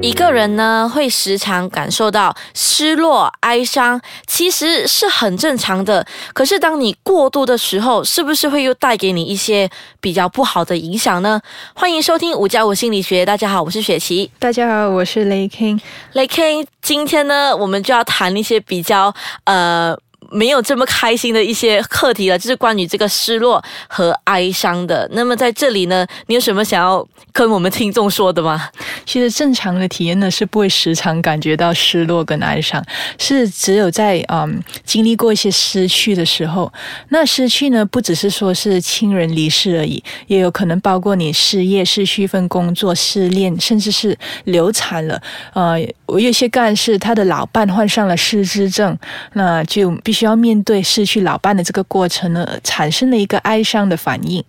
一个人呢，会时常感受到失落、哀伤，其实是很正常的。可是当你过度的时候，是不是会又带给你一些比较不好的影响呢？欢迎收听五加五心理学。大家好，我是雪琪。大家好，我是雷 king。雷 king，今天呢，我们就要谈一些比较呃。没有这么开心的一些课题了，就是关于这个失落和哀伤的。那么在这里呢，你有什么想要跟我们听众说的吗？其实正常的体验呢，是不会时常感觉到失落跟哀伤，是只有在嗯经历过一些失去的时候。那失去呢，不只是说是亲人离世而已，也有可能包括你失业、失去一份工作、失恋，甚至是流产了。呃，我有些干事，他的老伴患上了失智症，那就必须。需要面对失去老伴的这个过程呢，产生了一个哀伤的反应。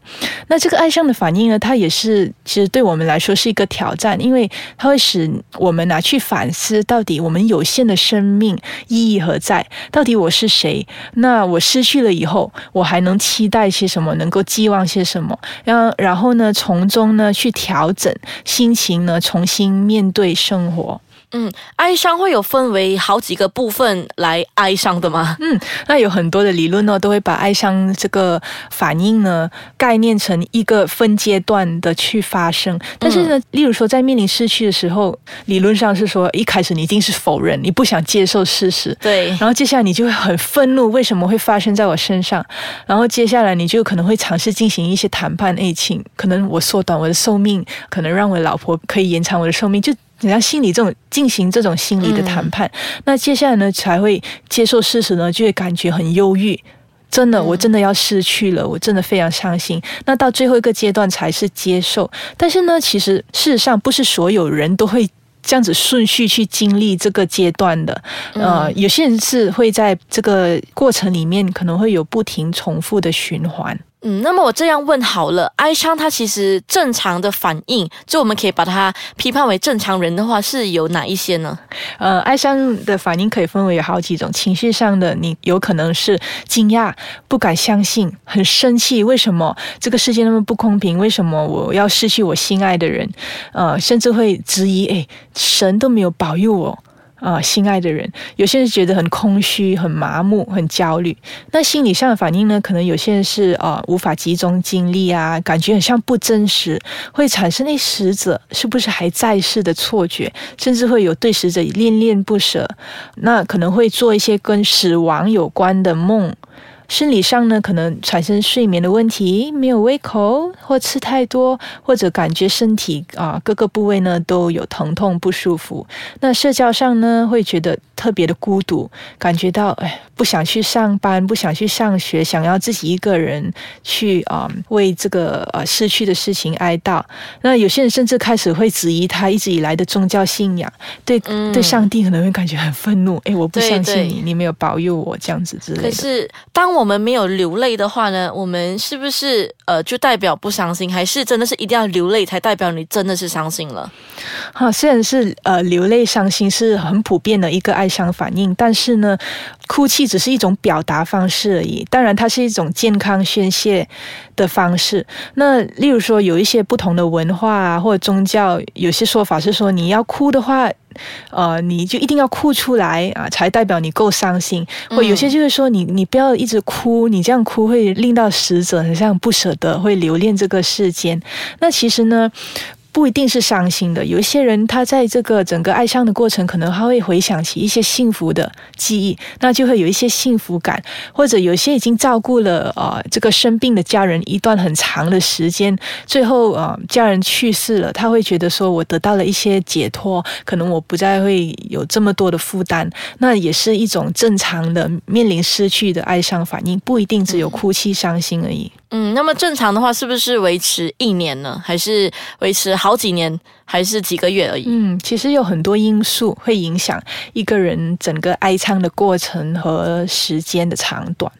那这个哀伤的反应呢，它也是其实对我们来说是一个挑战，因为它会使我们拿去反思，到底我们有限的生命意义何在？到底我是谁？那我失去了以后，我还能期待些什么？能够寄望些什么？然然后呢，从中呢去调整心情呢，重新面对生活。嗯，哀伤会有分为好几个部分来哀伤的吗？嗯，那有很多的理论呢，都会把哀伤这个反应呢概念成一个分阶段的去发生。但是呢，例如说在面临失去的时候，理论上是说一开始你一定是否认，你不想接受事实，对，然后接下来你就会很愤怒，为什么会发生在我身上？然后接下来你就可能会尝试进行一些谈判，爱情可能我缩短我的寿命，可能让我老婆可以延长我的寿命，就。你要心理这种进行这种心理的谈判，那接下来呢才会接受事实呢，就会感觉很忧郁。真的，我真的要失去了，我真的非常伤心。那到最后一个阶段才是接受。但是呢，其实事实上不是所有人都会这样子顺序去经历这个阶段的。呃，有些人是会在这个过程里面可能会有不停重复的循环。嗯，那么我这样问好了，哀伤它其实正常的反应，就我们可以把它批判为正常人的话，是有哪一些呢？呃，哀伤的反应可以分为有好几种，情绪上的你有可能是惊讶、不敢相信、很生气，为什么这个世界那么不公平？为什么我要失去我心爱的人？呃，甚至会质疑，哎，神都没有保佑我。啊，心爱的人，有些人觉得很空虚、很麻木、很焦虑。那心理上的反应呢？可能有些人是啊，无法集中精力啊，感觉很像不真实，会产生那死者是不是还在世的错觉，甚至会有对死者恋恋不舍。那可能会做一些跟死亡有关的梦。生理上呢，可能产生睡眠的问题，没有胃口，或吃太多，或者感觉身体啊各个部位呢都有疼痛不舒服。那社交上呢，会觉得特别的孤独，感觉到哎不想去上班，不想去上学，想要自己一个人去啊为这个呃失去的事情哀悼。那有些人甚至开始会质疑他一直以来的宗教信仰，对对上帝可能会感觉很愤怒，哎我不相信你，你没有保佑我这样子之类的。可是当我我们没有流泪的话呢？我们是不是呃就代表不伤心？还是真的是一定要流泪才代表你真的是伤心了？哈，虽然是呃流泪伤心是很普遍的一个哀伤反应，但是呢，哭泣只是一种表达方式而已。当然，它是一种健康宣泄的方式。那例如说，有一些不同的文化啊，或者宗教，有些说法是说，你要哭的话。呃，你就一定要哭出来啊，才代表你够伤心。或有些就是说，你你不要一直哭，你这样哭会令到死者很像不舍得，会留恋这个世间。那其实呢？不一定是伤心的，有一些人他在这个整个哀伤的过程，可能他会回想起一些幸福的记忆，那就会有一些幸福感，或者有些已经照顾了呃这个生病的家人一段很长的时间，最后呃家人去世了，他会觉得说我得到了一些解脱，可能我不再会有这么多的负担，那也是一种正常的面临失去的哀伤反应，不一定只有哭泣伤心而已。嗯，那么正常的话是不是维持一年呢？还是维持好几年？还是几个月而已？嗯，其实有很多因素会影响一个人整个哀伤的过程和时间的长短。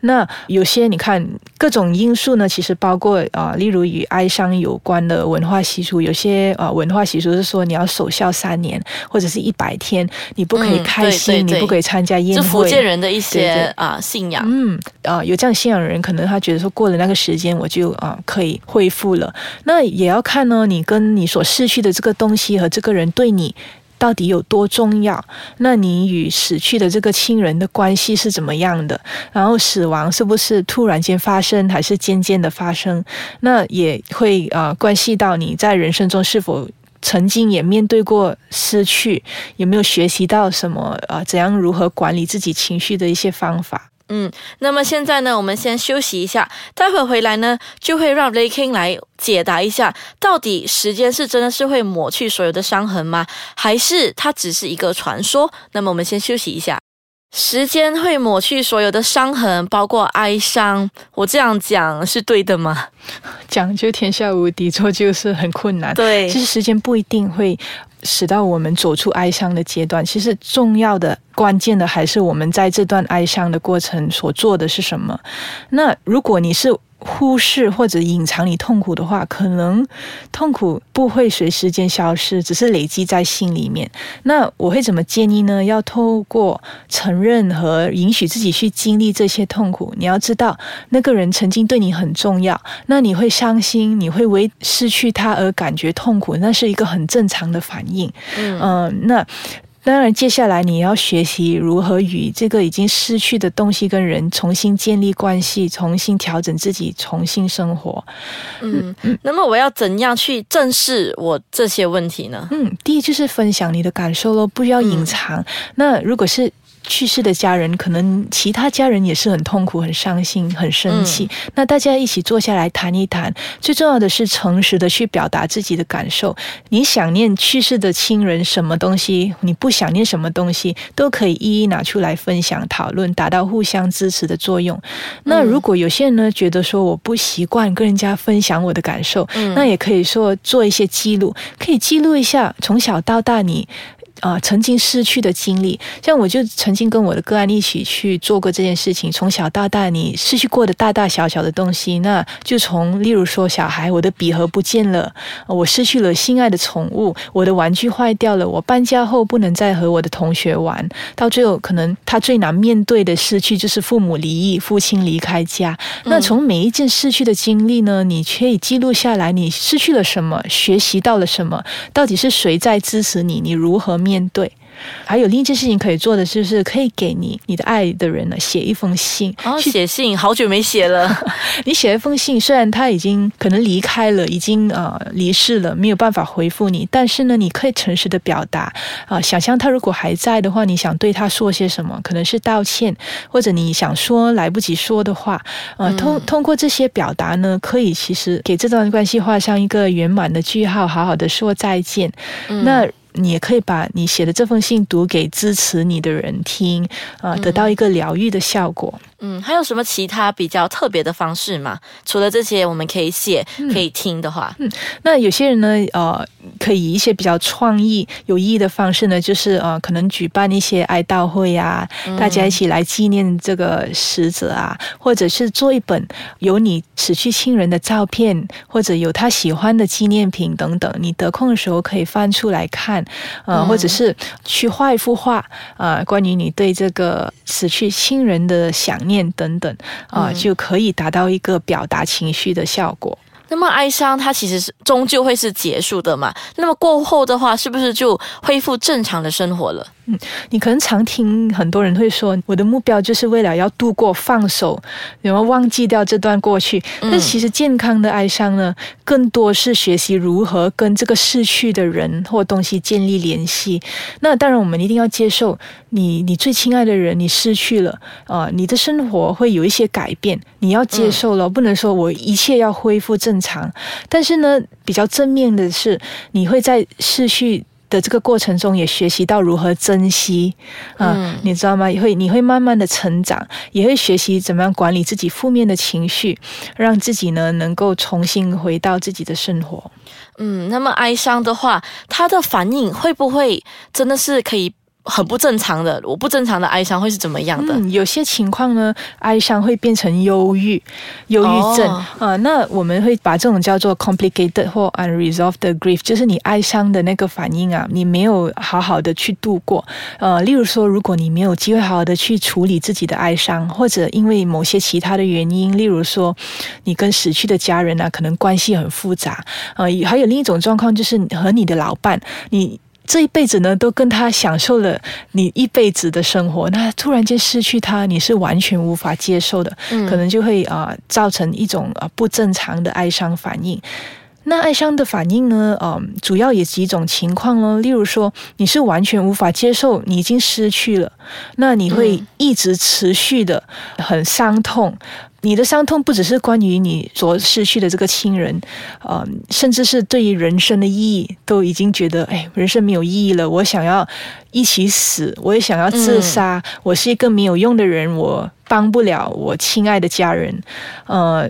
那有些你看各种因素呢，其实包括啊、例如与哀伤有关的文化习俗，有些啊、文化习俗是说你要守孝三年或者是一百天，你不可以嗯开心，对对对你不可以参加宴会。这。福建人的一些对啊信仰。嗯啊、有这样信仰的人，可能他觉得说过了那个时间，我就啊、可以恢复了。那也要看呢，你跟你所失去的这个东西和这个人对你。到底有多重要？那你与死去的这个亲人的关系是怎么样的？然后死亡是不是突然间发生，还是渐渐的发生？那也会啊、呃关系到你在人生中是否曾经也面对过失去，有没有学习到什么啊、呃怎样如何管理自己情绪的一些方法？嗯，那么现在呢，我们先休息一下，待会回来呢，就会让 Ray King 来解答一下，到底时间是真的是会抹去所有的伤痕吗？还是它只是一个传说？那么我们先休息一下。时间会抹去所有的伤痕，包括哀伤。我这样讲是对的吗？讲就天下无敌，做就是很困难。对其实时间不一定会使到我们走出哀伤的阶段，其实重要的、关键的还是我们在这段哀伤的过程所做的是什么。那如果你是忽视或者隐藏你痛苦的话，可能痛苦不会随时间消失，只是累积在心里面。那我会怎么建议呢？要透过承认和允许自己去经历这些痛苦。你要知道，那个人曾经对你很重要，那你会伤心，你会为失去他而感觉痛苦，那是一个很正常的反应。嗯、那。当然，接下来你要学习如何与这个已经失去的东西跟人重新建立关系，重新调整自己，重新生活。嗯，那么我要怎样去正视我这些问题呢？嗯，第一就是分享你的感受咯，不要隐藏。那如果是去世的家人，可能其他家人也是很痛苦、很伤心、很生气。那大家一起坐下来谈一谈，最重要的是诚实的去表达自己的感受。你想念去世的亲人什么东西，你不想念什么东西，都可以一一拿出来分享讨论，达到互相支持的作用。那如果有些人呢觉得说我不习惯跟人家分享我的感受，嗯那也可以说做一些记录，可以记录一下从小到大你。啊、曾经失去的经历，像我就曾经跟我的个案一起去做过这件事情。从小到大，你失去过的大大小小的东西，那就从例如说，小孩我的笔盒不见了，呃我失去了心爱的宠物，我的玩具坏掉了，我搬家后不能再和我的同学玩，到最后可能他最难面对的失去就是父母离异，父亲离开家。那从每一件失去的经历呢，你可以记录下来，你失去了什么，学习到了什么，到底是谁在支持你，你如何面对？还有另一件事情可以做的，就是可以给你你的爱的人呢写一封信，哦，写信，好久没写了。你写一封信，虽然他已经可能离开了，已经呃离世了，没有办法回复你，但是呢，你可以诚实的表达啊、想象他如果还在的话，你想对他说些什么？可能是道歉，或者你想说来不及说的话，呃，通通过这些表达呢，可以其实给这段关系画上一个圆满的句号，好好的说再见。那你也可以把你写的这封信读给支持你的人听，啊、得到一个疗愈的效果。嗯，还有什么其他比较特别的方式吗？除了这些，我们可以写、嗯。可以听的话，嗯那有些人呢，呃，可以以一些比较创意、有意义的方式呢，就是呃，可能举办一些哀悼会啊，大家一起来纪念这个死者啊，或者是做一本有你死去亲人的照片，或者有他喜欢的纪念品等等，你得空的时候可以翻出来看，呃，或者是去画一幅画，啊、关于你对这个死去亲人的想念等等，啊、就可以达到一个表达情绪的效果。那么哀伤它其实是终究会是结束的嘛？那么过后的话，是不是就恢复正常的生活了？你可能常听很多人会说，我的目标就是为了要度过放手，然后忘记掉这段过去。但其实健康的哀伤呢，更多是学习如何跟这个逝去的人或东西建立联系。那当然，我们一定要接受你你最亲爱的人你失去了啊、你的生活会有一些改变，你要接受了，不能说我一切要恢复正常。但是呢，比较正面的是，你会在逝去。的这个过程中，也学习到如何珍惜啊，嗯你知道吗？也会你会慢慢的成长，也会学习怎么样管理自己负面的情绪，让自己呢能够重新回到自己的生活。嗯，那么哀伤的话，它的反应会不会真的是可以很不正常的？我不正常的哀伤会是怎么样的？嗯，有些情况呢，哀伤会变成忧郁、忧郁症啊、哦那我们会把这种叫做 complicated 或 unresolved grief，就是你哀伤的那个反应啊，你没有好好的去度过。呃，例如说，如果你没有机会好好的去处理自己的哀伤，或者因为某些其他的原因，例如说你跟死去的家人啊，可能关系很复杂。呃，还有另一种状况就是和你的老伴，你。这一辈子呢，都跟他享受了你一辈子的生活，那突然间失去他，你是完全无法接受的，嗯可能就会啊、呃造成一种啊、呃不正常的哀伤反应。那哀伤的反应呢？嗯、主要有几种情况咯。例如说，你是完全无法接受你已经失去了，那你会嗯一直持续的很伤痛。你的伤痛不只是关于你所失去的这个亲人，呃，甚至是对于人生的意义，都已经觉得，哎，人生没有意义了。我想要一起死，我也想要自杀。我是一个没有用的人，我帮不了我亲爱的家人。呃，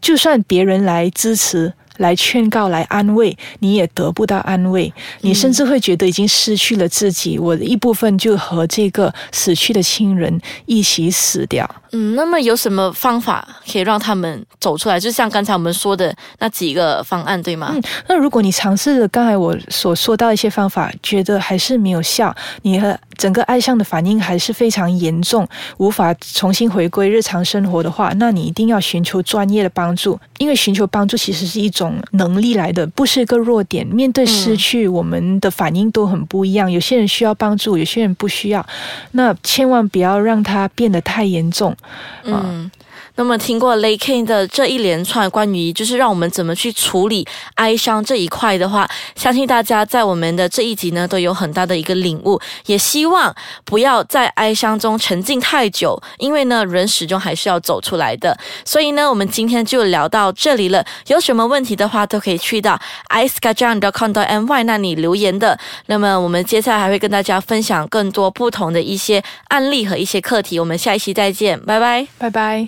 就算别人来支持。来劝告、来安慰，你也得不到安慰，你甚至会觉得已经失去了自己，我的一部分就和这个死去的亲人一起死掉。嗯，那么有什么方法可以让他们走出来？就像刚才我们说的那几个方案，对吗？嗯，那如果你尝试了刚才我所说到一些方法，觉得还是没有效，你和整个爱上的反应还是非常严重，无法重新回归日常生活的话，那你一定要寻求专业的帮助，因为寻求帮助其实是一种能力来的，不是一个弱点。面对失去，我们的反应都很不一样，有些人需要帮助，有些人不需要，那千万不要让它变得太严重。嗯。那么，听过 Lay King 的这一连串关于就是让我们怎么去处理哀伤这一块的话，相信大家在我们的这一集呢都有很大的一个领悟，也希望不要在哀伤中沉浸太久，因为呢人始终还是要走出来的。所以呢，我们今天就聊到这里了。有什么问题的话，都可以去到 i s k a j a n c o m my 那里留言的。那么我们接下来还会跟大家分享更多不同的一些案例和一些课题。我们下一期再见，拜拜。拜拜。